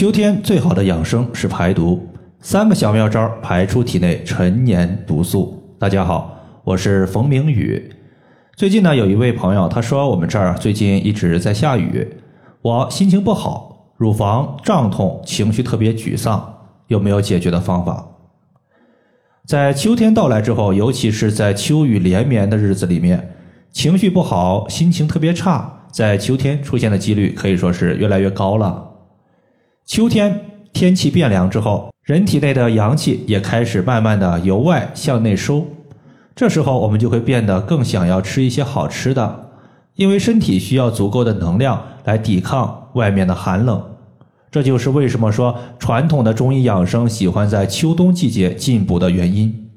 秋天最好的养生是排毒，三个小妙招排出体内陈年毒素。大家好，我是冯明宇。最近呢，有一位朋友他说我们这儿最近一直在下雨，我心情不好，乳房胀痛，情绪特别沮丧，有没有解决的方法？在秋天到来之后，尤其是在秋雨连绵的日子里面，情绪不好，心情特别差，在秋天出现的几率可以说是越来越高了。秋天天气变凉之后，人体内的阳气也开始慢慢的由外向内收，这时候我们就会变得更想要吃一些好吃的，因为身体需要足够的能量来抵抗外面的寒冷。这就是为什么说传统的中医养生喜欢在秋冬季节进补的原因。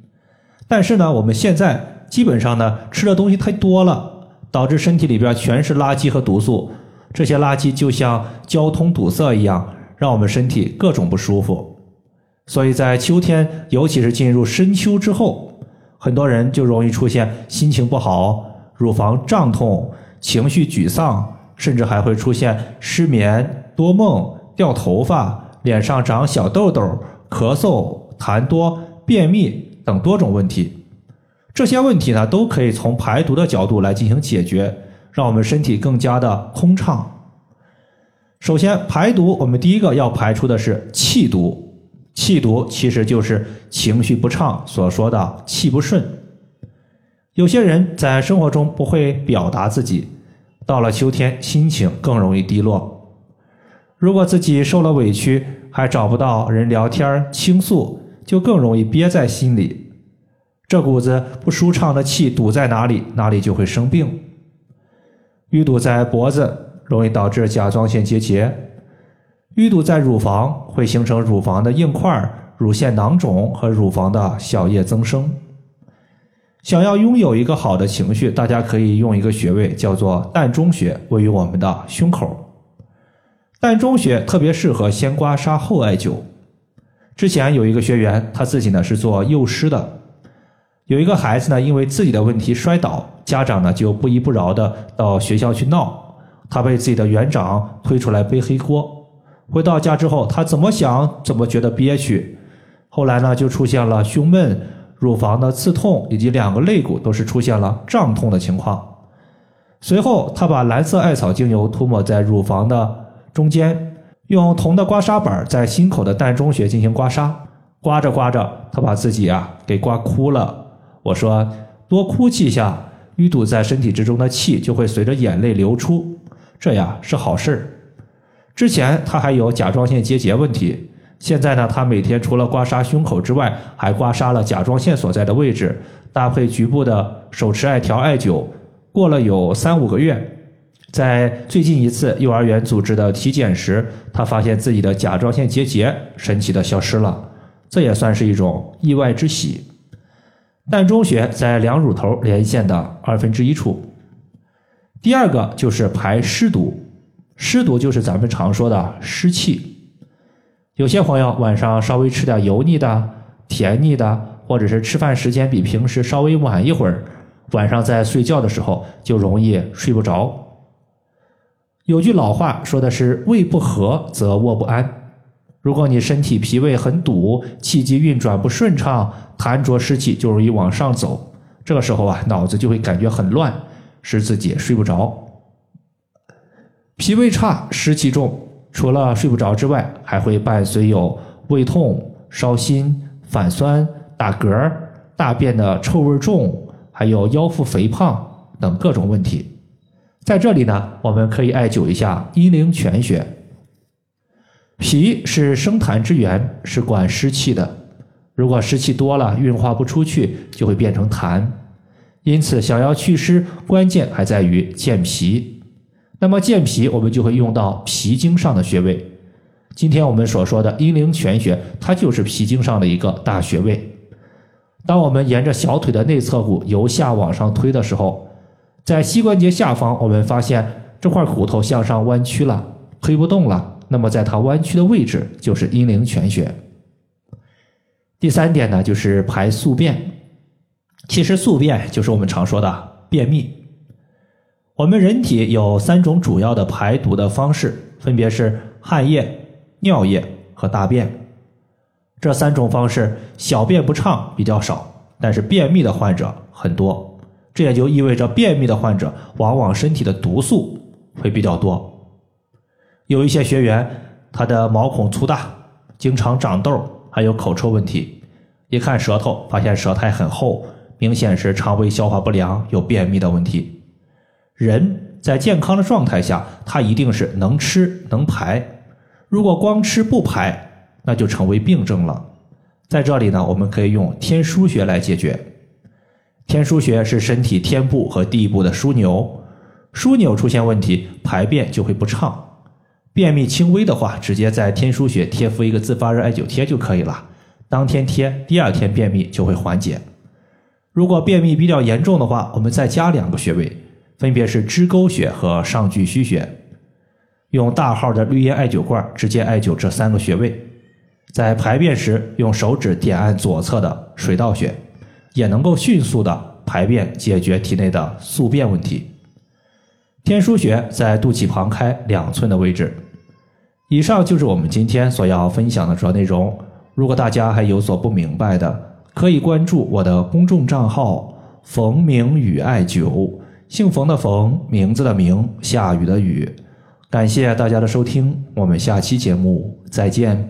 但是呢，我们现在基本上呢吃的东西太多了，导致身体里边全是垃圾和毒素，这些垃圾就像交通堵塞一样。让我们身体各种不舒服，所以在秋天，尤其是进入深秋之后，很多人就容易出现心情不好、乳房胀痛、情绪沮丧，甚至还会出现失眠、多梦、掉头发、脸上长小痘痘、咳嗽、痰多、便秘等多种问题。这些问题呢，都可以从排毒的角度来进行解决，让我们身体更加的通畅。首先排毒，我们第一个要排出的是气毒。气毒其实就是情绪不畅所说的气不顺。有些人在生活中不会表达自己，到了秋天心情更容易低落。如果自己受了委屈，还找不到人聊天倾诉，就更容易憋在心里。这股子不舒畅的气堵在哪里，哪里就会生病。淤堵在脖子。容易导致甲状腺结节，淤堵在乳房会形成乳房的硬块、乳腺囊肿和乳房的小叶增生。想要拥有一个好的情绪，大家可以用一个穴位叫做膻中穴，位于我们的胸口。膻中穴特别适合先刮痧后艾灸。之前有一个学员，他自己呢是做幼师的，有一个孩子呢因为自己的问题摔倒，家长呢就不依不饶的到学校去闹。他被自己的园长推出来背黑锅，回到家之后，他怎么想怎么觉得憋屈，后来呢就出现了胸闷、乳房的刺痛，以及两个肋骨都是出现了胀痛的情况。随后，他把蓝色艾草精油涂抹在乳房的中间，用铜的刮痧板在心口的膻中穴进行刮痧，刮着刮着，他把自己啊给刮哭了。我说，多哭泣一下，淤堵在身体之中的气就会随着眼泪流出。这呀是好事儿。之前他还有甲状腺结节问题，现在呢，他每天除了刮痧胸口之外，还刮痧了甲状腺所在的位置，搭配局部的手持艾条艾灸，过了有三五个月，在最近一次幼儿园组织的体检时，他发现自己的甲状腺结节神奇的消失了，这也算是一种意外之喜。膻中穴在两乳头连线的二分之一处。第二个就是排湿毒，湿毒就是咱们常说的湿气。有些朋友晚上稍微吃点油腻的、甜腻的，或者是吃饭时间比平时稍微晚一会儿，晚上在睡觉的时候就容易睡不着。有句老话说的是“胃不和则卧不安”。如果你身体脾胃很堵，气机运转不顺畅，痰浊湿气就容易往上走。这个时候啊，脑子就会感觉很乱。使自己睡不着，脾胃差、湿气重，除了睡不着之外，还会伴随有胃痛、烧心、反酸、打嗝、大便的臭味重，还有腰腹肥胖等各种问题。在这里呢，我们可以艾灸一下阴陵泉穴。脾是生痰之源，是管湿气的。如果湿气多了，运化不出去，就会变成痰。因此，想要祛湿，关键还在于健脾。那么，健脾我们就会用到脾经上的穴位。今天我们所说的阴陵泉穴，它就是脾经上的一个大穴位。当我们沿着小腿的内侧骨由下往上推的时候，在膝关节下方，我们发现这块骨头向上弯曲了，推不动了。那么，在它弯曲的位置就是阴陵泉穴。第三点呢，就是排宿便。其实宿便就是我们常说的便秘。我们人体有三种主要的排毒的方式，分别是汗液、尿液和大便。这三种方式，小便不畅比较少，但是便秘的患者很多。这也就意味着便秘的患者往往身体的毒素会比较多。有一些学员，他的毛孔粗大，经常长痘，还有口臭问题。一看舌头，发现舌苔很厚，明显是肠胃消化不良，有便秘的问题。人在健康的状态下，他一定是能吃能排。如果光吃不排，那就成为病症了。在这里呢，我们可以用天枢穴来解决。天枢穴是身体天部和地部的枢纽，枢纽出现问题，排便就会不畅。便秘轻微的话，直接在天枢穴贴敷一个自发热艾灸贴就可以了，当天贴，第二天便秘就会缓解。如果便秘比较严重的话，我们再加两个穴位，分别是支沟穴和上巨虚穴，用大号的绿叶艾灸罐直接艾灸这三个穴位，在排便时用手指点按左侧的水道穴。也能够迅速的排便，解决体内的宿便问题。天枢穴在肚脐旁开两寸的位置。以上就是我们今天所要分享的主要内容。如果大家还有所不明白的，可以关注我的公众账号“冯明宇艾灸”，姓冯的冯，名字的名，下雨的雨。感谢大家的收听，我们下期节目再见。